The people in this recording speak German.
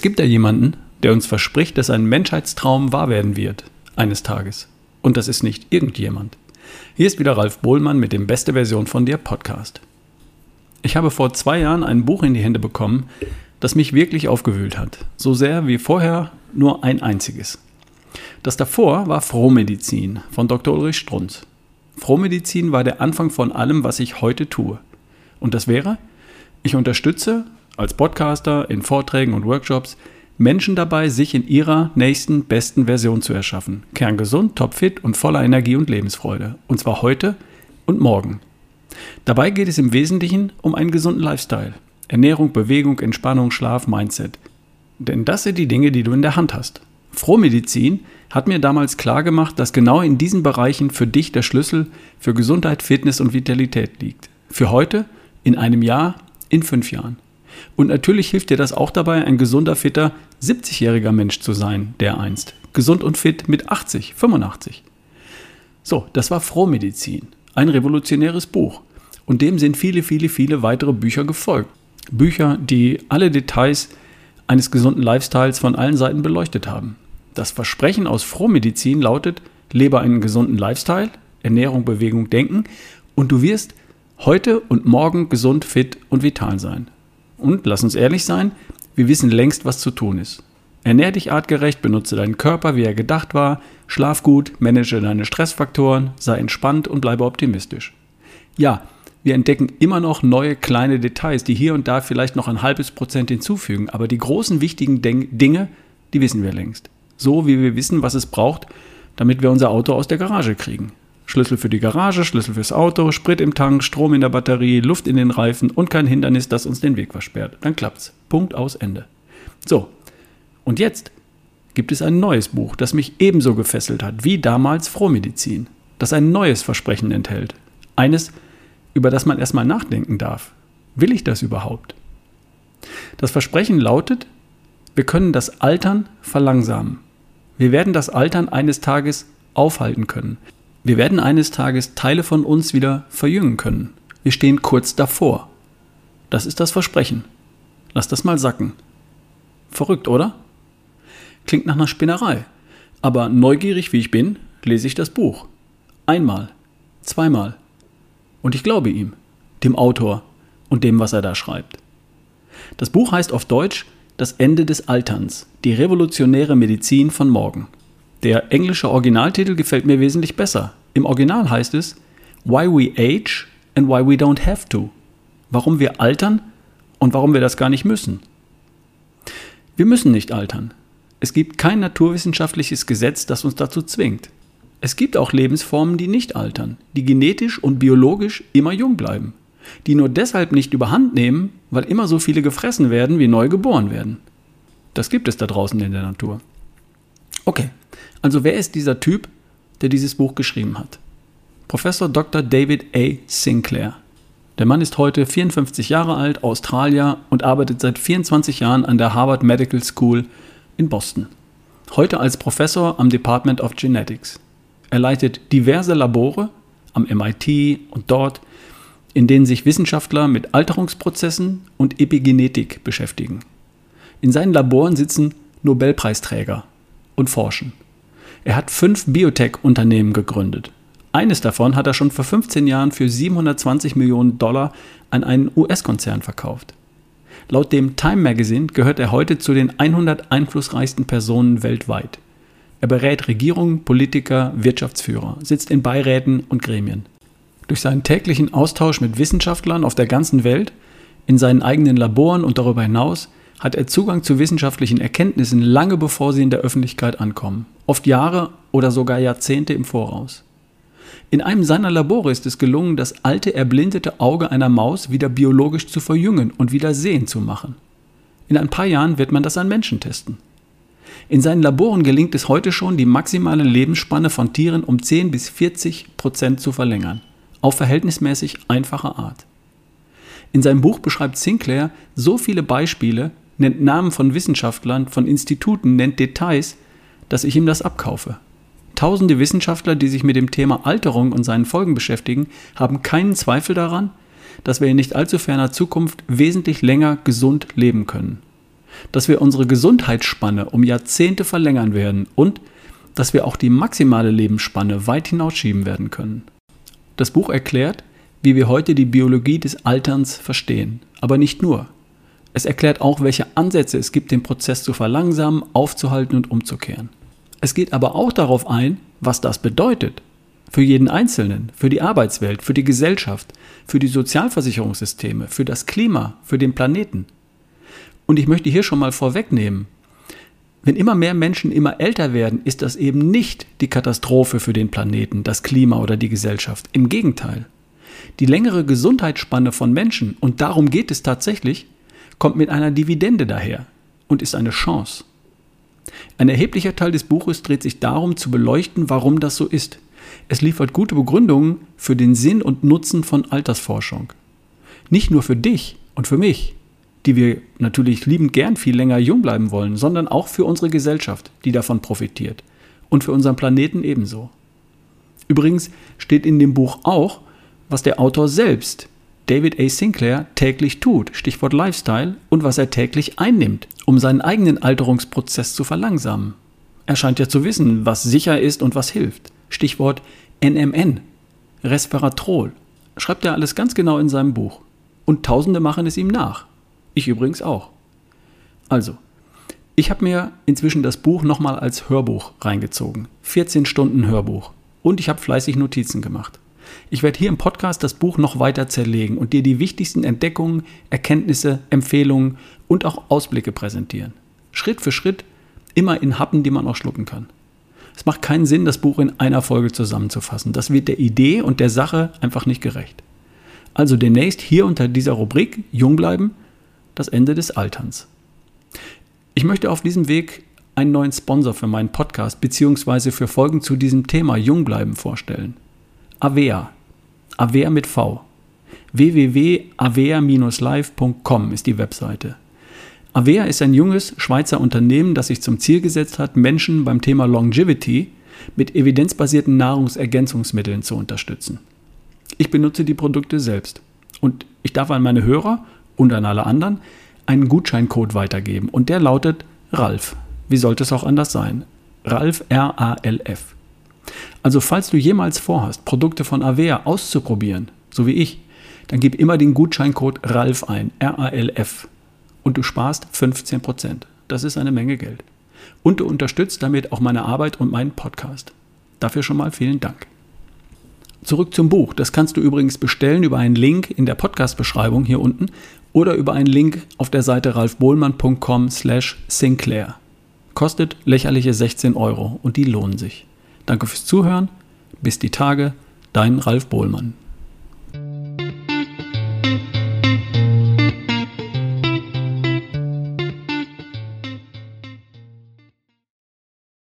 Es gibt da jemanden, der uns verspricht, dass ein Menschheitstraum wahr werden wird, eines Tages. Und das ist nicht irgendjemand. Hier ist wieder Ralf Bohlmann mit dem Beste Version von dir Podcast. Ich habe vor zwei Jahren ein Buch in die Hände bekommen, das mich wirklich aufgewühlt hat. So sehr wie vorher nur ein einziges. Das davor war Frohmedizin von Dr. Ulrich Strunz. Frohmedizin war der Anfang von allem, was ich heute tue. Und das wäre, ich unterstütze als Podcaster in Vorträgen und Workshops Menschen dabei, sich in ihrer nächsten besten Version zu erschaffen. Kerngesund, topfit und voller Energie und Lebensfreude. Und zwar heute und morgen. Dabei geht es im Wesentlichen um einen gesunden Lifestyle. Ernährung, Bewegung, Entspannung, Schlaf, Mindset. Denn das sind die Dinge, die du in der Hand hast. Frohmedizin hat mir damals klar gemacht, dass genau in diesen Bereichen für dich der Schlüssel für Gesundheit, Fitness und Vitalität liegt. Für heute, in einem Jahr, in fünf Jahren. Und natürlich hilft dir das auch dabei, ein gesunder, fitter 70-jähriger Mensch zu sein, der einst. Gesund und fit mit 80, 85. So, das war Frohmedizin. Ein revolutionäres Buch. Und dem sind viele, viele, viele weitere Bücher gefolgt. Bücher, die alle Details eines gesunden Lifestyles von allen Seiten beleuchtet haben. Das Versprechen aus Frohmedizin lautet, lebe einen gesunden Lifestyle, Ernährung, Bewegung, Denken und du wirst heute und morgen gesund, fit und vital sein. Und lass uns ehrlich sein, wir wissen längst, was zu tun ist. Ernähr dich artgerecht, benutze deinen Körper, wie er gedacht war, schlaf gut, manage deine Stressfaktoren, sei entspannt und bleibe optimistisch. Ja, wir entdecken immer noch neue kleine Details, die hier und da vielleicht noch ein halbes Prozent hinzufügen, aber die großen wichtigen Dinge, die wissen wir längst. So wie wir wissen, was es braucht, damit wir unser Auto aus der Garage kriegen. Schlüssel für die Garage, Schlüssel fürs Auto, Sprit im Tank, Strom in der Batterie, Luft in den Reifen und kein Hindernis, das uns den Weg versperrt. Dann klappt's. Punkt aus Ende. So. Und jetzt gibt es ein neues Buch, das mich ebenso gefesselt hat wie damals Frohmedizin, das ein neues Versprechen enthält. Eines, über das man erstmal nachdenken darf. Will ich das überhaupt? Das Versprechen lautet, wir können das Altern verlangsamen. Wir werden das Altern eines Tages aufhalten können. Wir werden eines Tages Teile von uns wieder verjüngen können. Wir stehen kurz davor. Das ist das Versprechen. Lass das mal sacken. Verrückt, oder? Klingt nach einer Spinnerei. Aber neugierig wie ich bin, lese ich das Buch. Einmal, zweimal. Und ich glaube ihm, dem Autor und dem, was er da schreibt. Das Buch heißt auf Deutsch Das Ende des Alterns, die revolutionäre Medizin von morgen. Der englische Originaltitel gefällt mir wesentlich besser. Im Original heißt es Why We Age and Why We Don't Have to. Warum wir altern und warum wir das gar nicht müssen. Wir müssen nicht altern. Es gibt kein naturwissenschaftliches Gesetz, das uns dazu zwingt. Es gibt auch Lebensformen, die nicht altern, die genetisch und biologisch immer jung bleiben, die nur deshalb nicht überhand nehmen, weil immer so viele gefressen werden, wie neu geboren werden. Das gibt es da draußen in der Natur. Okay, also wer ist dieser Typ, der dieses Buch geschrieben hat? Professor Dr. David A. Sinclair. Der Mann ist heute 54 Jahre alt, Australier und arbeitet seit 24 Jahren an der Harvard Medical School in Boston. Heute als Professor am Department of Genetics. Er leitet diverse Labore am MIT und dort, in denen sich Wissenschaftler mit Alterungsprozessen und Epigenetik beschäftigen. In seinen Laboren sitzen Nobelpreisträger und forschen. Er hat fünf Biotech-Unternehmen gegründet. Eines davon hat er schon vor 15 Jahren für 720 Millionen Dollar an einen US-Konzern verkauft. Laut dem Time Magazine gehört er heute zu den 100 einflussreichsten Personen weltweit. Er berät Regierungen, Politiker, Wirtschaftsführer, sitzt in Beiräten und Gremien. Durch seinen täglichen Austausch mit Wissenschaftlern auf der ganzen Welt, in seinen eigenen Laboren und darüber hinaus hat er Zugang zu wissenschaftlichen Erkenntnissen lange bevor sie in der Öffentlichkeit ankommen, oft Jahre oder sogar Jahrzehnte im Voraus. In einem seiner Labore ist es gelungen, das alte erblindete Auge einer Maus wieder biologisch zu verjüngen und wieder sehen zu machen. In ein paar Jahren wird man das an Menschen testen. In seinen Laboren gelingt es heute schon, die maximale Lebensspanne von Tieren um 10 bis 40 Prozent zu verlängern, auf verhältnismäßig einfache Art. In seinem Buch beschreibt Sinclair so viele Beispiele, nennt Namen von Wissenschaftlern, von Instituten, nennt Details, dass ich ihm das abkaufe. Tausende Wissenschaftler, die sich mit dem Thema Alterung und seinen Folgen beschäftigen, haben keinen Zweifel daran, dass wir in nicht allzu ferner Zukunft wesentlich länger gesund leben können. dass wir unsere Gesundheitsspanne um Jahrzehnte verlängern werden und dass wir auch die maximale Lebensspanne weit hinausschieben werden können. Das Buch erklärt, wie wir heute die Biologie des Alterns verstehen, aber nicht nur. Es erklärt auch, welche Ansätze es gibt, den Prozess zu verlangsamen, aufzuhalten und umzukehren. Es geht aber auch darauf ein, was das bedeutet. Für jeden Einzelnen, für die Arbeitswelt, für die Gesellschaft, für die Sozialversicherungssysteme, für das Klima, für den Planeten. Und ich möchte hier schon mal vorwegnehmen, wenn immer mehr Menschen immer älter werden, ist das eben nicht die Katastrophe für den Planeten, das Klima oder die Gesellschaft. Im Gegenteil. Die längere Gesundheitsspanne von Menschen, und darum geht es tatsächlich, kommt mit einer Dividende daher und ist eine Chance. Ein erheblicher Teil des Buches dreht sich darum zu beleuchten, warum das so ist. Es liefert gute Begründungen für den Sinn und Nutzen von Altersforschung. Nicht nur für dich und für mich, die wir natürlich liebend gern viel länger jung bleiben wollen, sondern auch für unsere Gesellschaft, die davon profitiert. Und für unseren Planeten ebenso. Übrigens steht in dem Buch auch, was der Autor selbst David A. Sinclair täglich tut, Stichwort Lifestyle, und was er täglich einnimmt, um seinen eigenen Alterungsprozess zu verlangsamen. Er scheint ja zu wissen, was sicher ist und was hilft. Stichwort NMN, Resveratrol. Schreibt er alles ganz genau in seinem Buch. Und Tausende machen es ihm nach. Ich übrigens auch. Also, ich habe mir inzwischen das Buch nochmal als Hörbuch reingezogen. 14 Stunden Hörbuch. Und ich habe fleißig Notizen gemacht. Ich werde hier im Podcast das Buch noch weiter zerlegen und dir die wichtigsten Entdeckungen, Erkenntnisse, Empfehlungen und auch Ausblicke präsentieren. Schritt für Schritt, immer in Happen, die man auch schlucken kann. Es macht keinen Sinn, das Buch in einer Folge zusammenzufassen. Das wird der Idee und der Sache einfach nicht gerecht. Also demnächst hier unter dieser Rubrik Jung bleiben, das Ende des Alterns. Ich möchte auf diesem Weg einen neuen Sponsor für meinen Podcast bzw. für Folgen zu diesem Thema Jung bleiben vorstellen. Avea. Avea mit V. www.avea-live.com ist die Webseite. Avea ist ein junges Schweizer Unternehmen, das sich zum Ziel gesetzt hat, Menschen beim Thema Longevity mit evidenzbasierten Nahrungsergänzungsmitteln zu unterstützen. Ich benutze die Produkte selbst und ich darf an meine Hörer und an alle anderen einen Gutscheincode weitergeben und der lautet RALF. Wie sollte es auch anders sein? RALF R-A-L-F. Also falls du jemals vorhast, Produkte von Avea auszuprobieren, so wie ich, dann gib immer den Gutscheincode RALF ein, R-A-L-F, und du sparst 15%. Das ist eine Menge Geld. Und du unterstützt damit auch meine Arbeit und meinen Podcast. Dafür schon mal vielen Dank. Zurück zum Buch. Das kannst du übrigens bestellen über einen Link in der Podcast-Beschreibung hier unten oder über einen Link auf der Seite ralfbohlmann.com slash Sinclair. Kostet lächerliche 16 Euro und die lohnen sich. Danke fürs Zuhören. Bis die Tage. Dein Ralf Bohlmann.